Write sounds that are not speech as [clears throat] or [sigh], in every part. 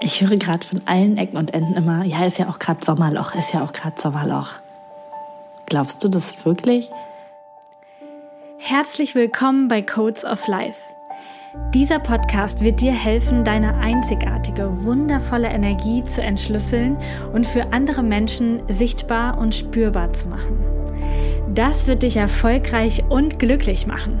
Ich höre gerade von allen Ecken und Enden immer, ja, ist ja auch gerade Sommerloch, ist ja auch gerade Sommerloch. Glaubst du das wirklich? Herzlich willkommen bei Codes of Life. Dieser Podcast wird dir helfen, deine einzigartige, wundervolle Energie zu entschlüsseln und für andere Menschen sichtbar und spürbar zu machen. Das wird dich erfolgreich und glücklich machen.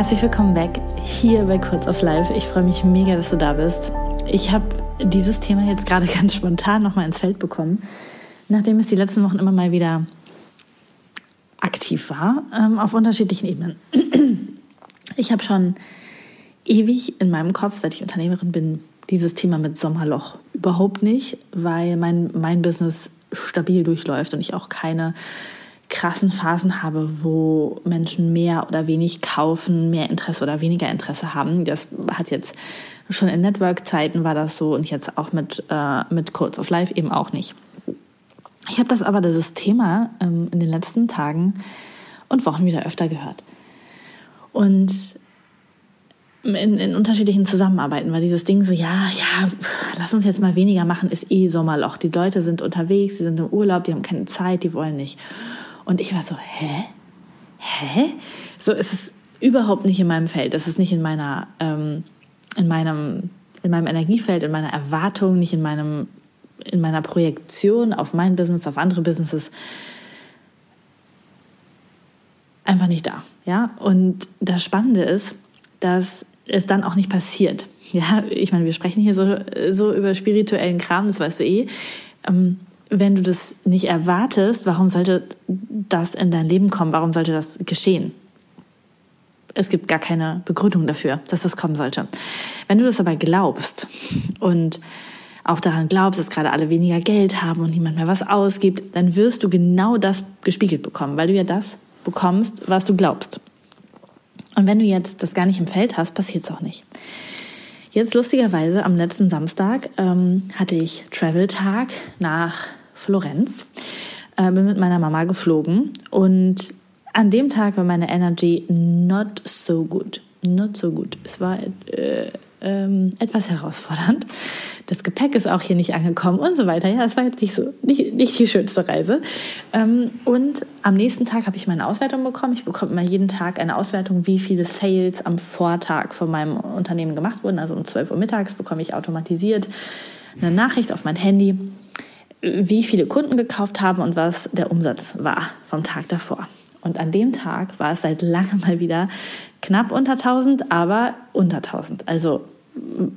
Herzlich willkommen back hier bei Kurz auf Live. Ich freue mich mega, dass du da bist. Ich habe dieses Thema jetzt gerade [laughs] ganz spontan nochmal ins Feld bekommen, nachdem es die letzten Wochen immer mal wieder aktiv war, ähm, auf unterschiedlichen Ebenen. [clears throat] Ich habe schon ewig in meinem Kopf, seit ich Unternehmerin bin, dieses Thema mit Sommerloch überhaupt nicht, weil mein, mein Business stabil durchläuft und ich auch keine krassen Phasen habe, wo Menschen mehr oder wenig kaufen, mehr Interesse oder weniger Interesse haben. Das hat jetzt schon in Network-Zeiten war das so und jetzt auch mit, äh, mit Codes of Life eben auch nicht. Ich habe das aber, dieses Thema ähm, in den letzten Tagen und Wochen wieder öfter gehört. Und in, in unterschiedlichen Zusammenarbeiten war dieses Ding so, ja, ja, lass uns jetzt mal weniger machen, ist eh Sommerloch. Die Leute sind unterwegs, sie sind im Urlaub, die haben keine Zeit, die wollen nicht. Und ich war so, hä? Hä? So ist es überhaupt nicht in meinem Feld. Das ist nicht in meiner, ähm, in meinem, in meinem Energiefeld, in meiner Erwartung, nicht in meinem, in meiner Projektion auf mein Business, auf andere Businesses. Einfach nicht da, ja. Und das Spannende ist, dass es dann auch nicht passiert. Ja, ich meine, wir sprechen hier so, so über spirituellen Kram, das weißt du eh. Ähm, wenn du das nicht erwartest, warum sollte das in dein Leben kommen? Warum sollte das geschehen? Es gibt gar keine Begründung dafür, dass das kommen sollte. Wenn du das aber glaubst und auch daran glaubst, dass gerade alle weniger Geld haben und niemand mehr was ausgibt, dann wirst du genau das gespiegelt bekommen, weil du ja das bekommst, was du glaubst. Und wenn du jetzt das gar nicht im Feld hast, passiert es auch nicht. Jetzt lustigerweise am letzten Samstag ähm, hatte ich Travel-Tag nach Florenz. Äh, bin mit meiner Mama geflogen und an dem Tag war meine Energy not so good. Not so good. Es war äh, ähm, etwas herausfordernd. Das Gepäck ist auch hier nicht angekommen und so weiter. Ja, es war jetzt nicht so nicht, nicht die schönste Reise. Ähm, und am nächsten Tag habe ich meine Auswertung bekommen. Ich bekomme immer jeden Tag eine Auswertung, wie viele Sales am Vortag von meinem Unternehmen gemacht wurden. Also um 12 Uhr mittags bekomme ich automatisiert eine Nachricht auf mein Handy wie viele Kunden gekauft haben und was der Umsatz war vom Tag davor. Und an dem Tag war es seit langem mal wieder knapp unter 1000, aber unter 1000. Also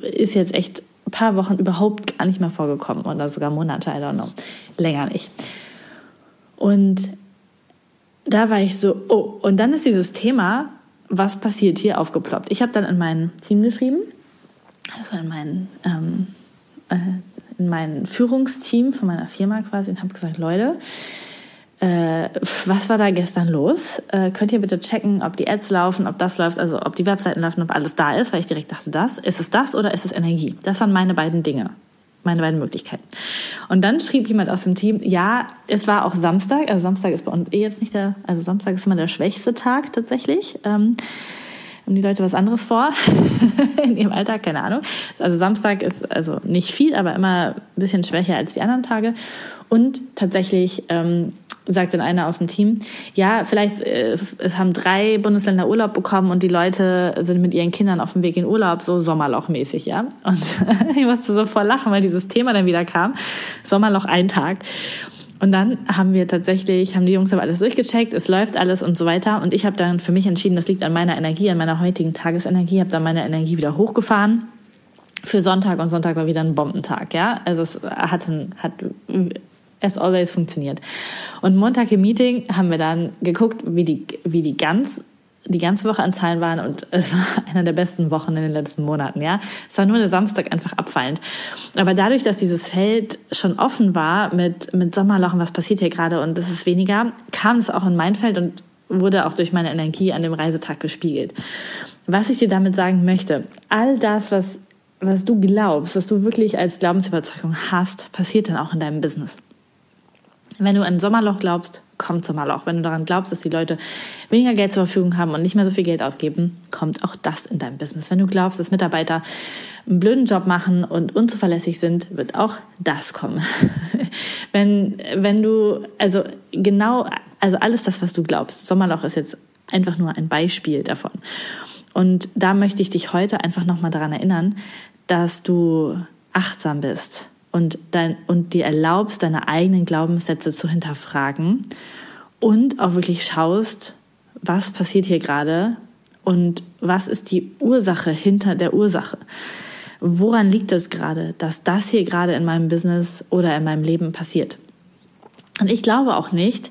ist jetzt echt ein paar Wochen überhaupt gar nicht mehr vorgekommen oder sogar Monate, I don't know. Länger nicht. Und da war ich so, oh, und dann ist dieses Thema, was passiert hier, aufgeploppt. Ich habe dann in mein Team geschrieben, also in mein ähm, äh, in mein Führungsteam von meiner Firma quasi und habe gesagt, Leute, äh, was war da gestern los? Äh, könnt ihr bitte checken, ob die Ads laufen, ob das läuft, also ob die Webseiten laufen, ob alles da ist, weil ich direkt dachte, das, ist es das oder ist es Energie? Das waren meine beiden Dinge, meine beiden Möglichkeiten. Und dann schrieb jemand aus dem Team, ja, es war auch Samstag, also Samstag ist bei uns eh jetzt nicht der, also Samstag ist immer der schwächste Tag tatsächlich. Ähm, haben die Leute was anderes vor [laughs] in ihrem Alltag? Keine Ahnung. Also Samstag ist also nicht viel, aber immer ein bisschen schwächer als die anderen Tage. Und tatsächlich ähm, sagt dann einer aus dem Team, ja, vielleicht äh, es haben drei Bundesländer Urlaub bekommen und die Leute sind mit ihren Kindern auf dem Weg in Urlaub, so Sommerlochmäßig, ja. Und [laughs] ich musste so voll lachen, weil dieses Thema dann wieder kam. Sommerloch ein Tag. Und dann haben wir tatsächlich, haben die Jungs aber alles durchgecheckt, es läuft alles und so weiter. Und ich habe dann für mich entschieden, das liegt an meiner Energie, an meiner heutigen Tagesenergie, habe dann meine Energie wieder hochgefahren für Sonntag und Sonntag war wieder ein Bombentag, ja. Also es hat, hat as always funktioniert. Und Montag im Meeting haben wir dann geguckt, wie die, wie die ganz die ganze Woche an Zahlen waren und es war [laughs] einer der besten Wochen in den letzten Monaten, ja. Es war nur der Samstag einfach abfallend. Aber dadurch, dass dieses Feld schon offen war mit, mit Sommerlochen, was passiert hier gerade und es ist weniger, kam es auch in mein Feld und wurde auch durch meine Energie an dem Reisetag gespiegelt. Was ich dir damit sagen möchte, all das, was, was du glaubst, was du wirklich als Glaubensüberzeugung hast, passiert dann auch in deinem Business. Wenn du an Sommerloch glaubst, kommt Sommerloch. Wenn du daran glaubst, dass die Leute weniger Geld zur Verfügung haben und nicht mehr so viel Geld ausgeben, kommt auch das in deinem Business. Wenn du glaubst, dass Mitarbeiter einen blöden Job machen und unzuverlässig sind, wird auch das kommen. [laughs] wenn, wenn du, also genau, also alles das, was du glaubst. Sommerloch ist jetzt einfach nur ein Beispiel davon. Und da möchte ich dich heute einfach nochmal daran erinnern, dass du achtsam bist und, dein, und dir erlaubst, deine eigenen Glaubenssätze zu hinterfragen und auch wirklich schaust, was passiert hier gerade und was ist die Ursache hinter der Ursache. Woran liegt es gerade, dass das hier gerade in meinem Business oder in meinem Leben passiert? Und ich glaube auch nicht,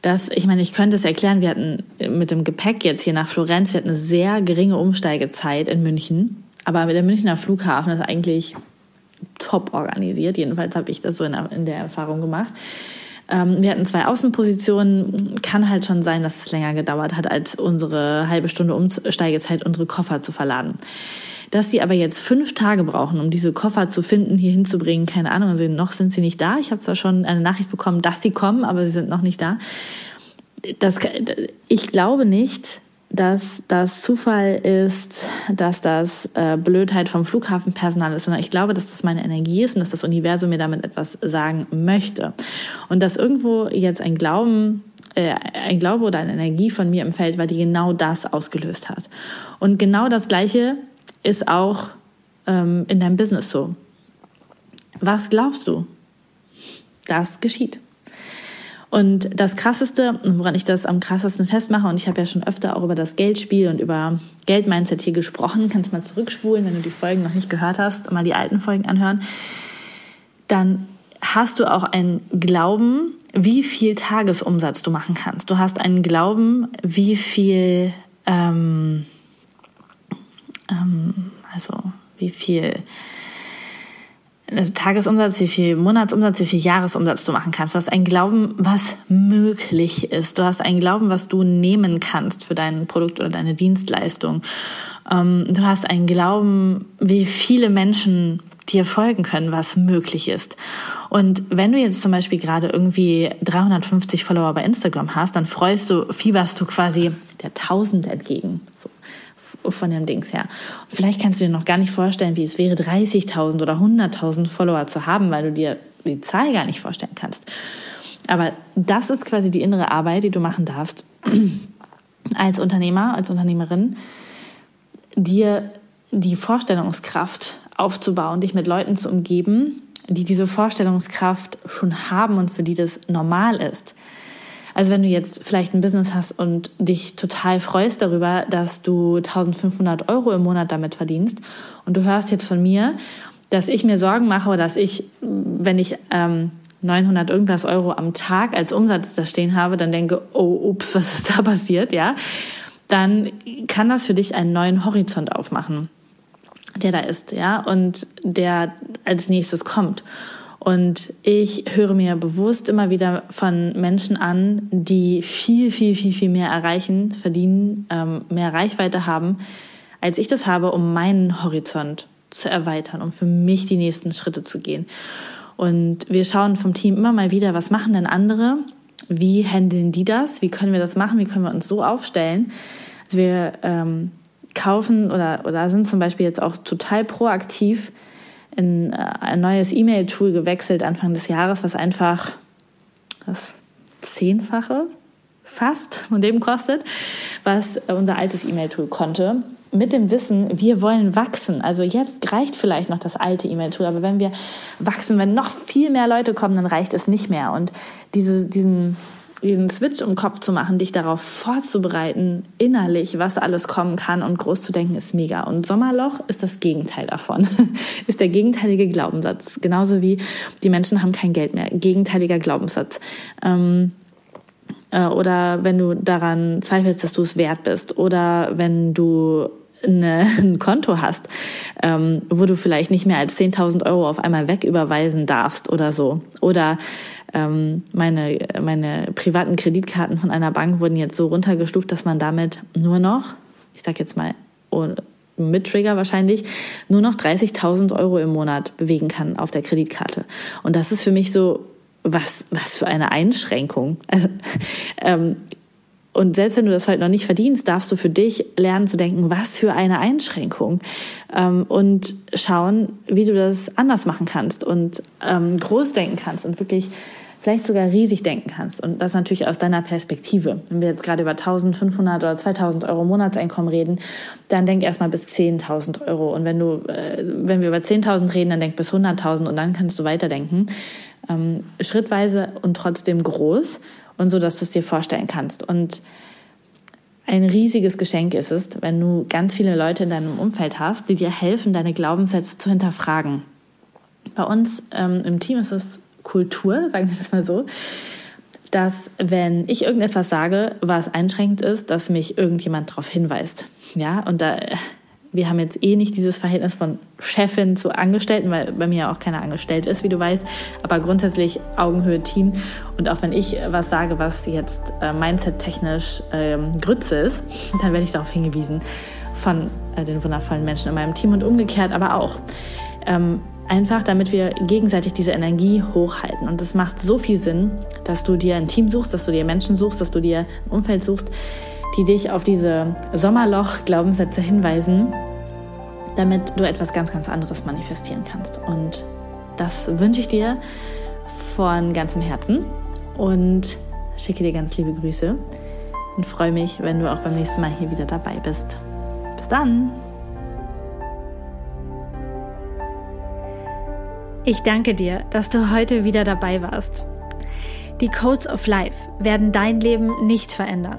dass, ich meine, ich könnte es erklären, wir hatten mit dem Gepäck jetzt hier nach Florenz, wir hatten eine sehr geringe Umsteigezeit in München. Aber der Münchner Flughafen ist eigentlich top organisiert. Jedenfalls habe ich das so in, in der Erfahrung gemacht. Ähm, wir hatten zwei Außenpositionen. Kann halt schon sein, dass es länger gedauert hat, als unsere halbe Stunde Umsteigezeit, unsere Koffer zu verladen. Dass sie aber jetzt fünf Tage brauchen, um diese Koffer zu finden, hier hinzubringen, keine Ahnung, also noch sind sie nicht da. Ich habe zwar schon eine Nachricht bekommen, dass sie kommen, aber sie sind noch nicht da. Das, ich glaube nicht, dass das Zufall ist, dass das äh, Blödheit vom Flughafenpersonal ist, sondern ich glaube, dass das meine Energie ist und dass das Universum mir damit etwas sagen möchte. Und dass irgendwo jetzt ein Glauben äh, ein Glaube oder eine Energie von mir im Feld war, die genau das ausgelöst hat. Und genau das Gleiche ist auch ähm, in deinem Business so. Was glaubst du? Das geschieht. Und das Krasseste, woran ich das am krassesten festmache, und ich habe ja schon öfter auch über das Geldspiel und über Geldmindset hier gesprochen, kannst mal zurückspulen, wenn du die Folgen noch nicht gehört hast, mal die alten Folgen anhören, dann hast du auch einen Glauben, wie viel Tagesumsatz du machen kannst. Du hast einen Glauben, wie viel, ähm, ähm, also wie viel Tagesumsatz, wie viel Monatsumsatz, wie viel Jahresumsatz du machen kannst. Du hast einen Glauben, was möglich ist. Du hast einen Glauben, was du nehmen kannst für dein Produkt oder deine Dienstleistung. Ähm, du hast einen Glauben, wie viele Menschen dir folgen können, was möglich ist. Und wenn du jetzt zum Beispiel gerade irgendwie 350 Follower bei Instagram hast, dann freust du, fieberst du quasi der 1000 entgegen. So von dem Dings her. Vielleicht kannst du dir noch gar nicht vorstellen, wie es wäre, 30.000 oder 100.000 Follower zu haben, weil du dir die Zahl gar nicht vorstellen kannst. Aber das ist quasi die innere Arbeit, die du machen darfst [clears throat] als Unternehmer, als Unternehmerin, dir die Vorstellungskraft aufzubauen, dich mit Leuten zu umgeben, die diese Vorstellungskraft schon haben und für die das normal ist. Also wenn du jetzt vielleicht ein Business hast und dich total freust darüber, dass du 1500 Euro im Monat damit verdienst und du hörst jetzt von mir, dass ich mir Sorgen mache dass ich, wenn ich ähm, 900 irgendwas Euro am Tag als Umsatz da stehen habe, dann denke, oh, ups, was ist da passiert, ja, dann kann das für dich einen neuen Horizont aufmachen, der da ist, ja, und der als nächstes kommt. Und ich höre mir bewusst immer wieder von Menschen an, die viel, viel, viel, viel mehr erreichen, verdienen, ähm, mehr Reichweite haben, als ich das habe, um meinen Horizont zu erweitern, um für mich die nächsten Schritte zu gehen. Und wir schauen vom Team immer mal wieder, was machen denn andere? Wie handeln die das? Wie können wir das machen? Wie können wir uns so aufstellen? Also wir ähm, kaufen oder, oder sind zum Beispiel jetzt auch total proaktiv in äh, ein neues E-Mail-Tool gewechselt Anfang des Jahres, was einfach das Zehnfache fast von dem kostet, was unser altes E-Mail-Tool konnte. Mit dem Wissen, wir wollen wachsen. Also jetzt reicht vielleicht noch das alte E-Mail-Tool, aber wenn wir wachsen, wenn noch viel mehr Leute kommen, dann reicht es nicht mehr. Und diese, diesen diesen Switch im Kopf zu machen, dich darauf vorzubereiten, innerlich, was alles kommen kann und groß zu denken, ist mega. Und Sommerloch ist das Gegenteil davon. [laughs] ist der gegenteilige Glaubenssatz. Genauso wie die Menschen haben kein Geld mehr. Gegenteiliger Glaubenssatz. Ähm, äh, oder wenn du daran zweifelst, dass du es wert bist oder wenn du eine, ein Konto hast, ähm, wo du vielleicht nicht mehr als 10.000 Euro auf einmal wegüberweisen darfst oder so. Oder ähm, meine, meine privaten Kreditkarten von einer Bank wurden jetzt so runtergestuft, dass man damit nur noch, ich sag jetzt mal, mit Trigger wahrscheinlich, nur noch 30.000 Euro im Monat bewegen kann auf der Kreditkarte. Und das ist für mich so, was, was für eine Einschränkung. [laughs] Also, ähm, und selbst wenn du das halt noch nicht verdienst, darfst du für dich lernen zu denken, was für eine Einschränkung. Ähm, und schauen, wie du das anders machen kannst und ähm, groß denken kannst und wirklich vielleicht sogar riesig denken kannst. Und das natürlich aus deiner Perspektive. Wenn wir jetzt gerade über 1500 oder 2000 Euro Monatseinkommen reden, dann denk erstmal bis 10.000 Euro. Und wenn du, äh, wenn wir über 10.000 reden, dann denk bis 100.000 und dann kannst du weiterdenken. Ähm, schrittweise und trotzdem groß und so, dass du es dir vorstellen kannst. Und ein riesiges Geschenk ist es, wenn du ganz viele Leute in deinem Umfeld hast, die dir helfen, deine Glaubenssätze zu hinterfragen. Bei uns ähm, im Team ist es Kultur, sagen wir das mal so, dass wenn ich irgendetwas sage, was einschränkend ist, dass mich irgendjemand darauf hinweist. Ja, und da wir haben jetzt eh nicht dieses Verhältnis von Chefin zu Angestellten, weil bei mir ja auch keiner angestellt ist, wie du weißt, aber grundsätzlich Augenhöhe Team. Und auch wenn ich was sage, was jetzt äh, mindset-technisch ähm, Grütze ist, [laughs] dann werde ich darauf hingewiesen von äh, den wundervollen Menschen in meinem Team und umgekehrt aber auch. Ähm, einfach damit wir gegenseitig diese Energie hochhalten. Und es macht so viel Sinn, dass du dir ein Team suchst, dass du dir Menschen suchst, dass du dir ein Umfeld suchst, die dich auf diese Sommerloch-Glaubenssätze hinweisen, damit du etwas ganz, ganz anderes manifestieren kannst. Und das wünsche ich dir von ganzem Herzen und schicke dir ganz liebe Grüße und freue mich, wenn du auch beim nächsten Mal hier wieder dabei bist. Bis dann! Ich danke dir, dass du heute wieder dabei warst. Die Codes of Life werden dein Leben nicht verändern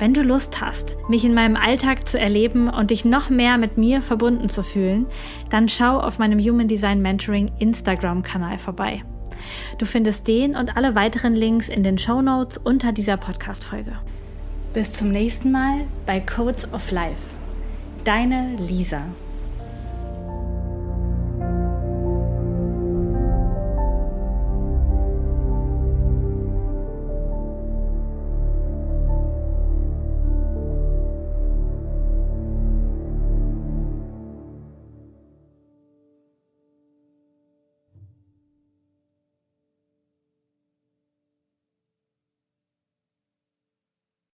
Wenn du Lust hast, mich in meinem Alltag zu erleben und dich noch mehr mit mir verbunden zu fühlen, dann schau auf meinem Human Design Mentoring Instagram-Kanal vorbei. Du findest den und alle weiteren Links in den Show Notes unter dieser Podcast-Folge. Bis zum nächsten Mal bei Codes of Life. Deine Lisa.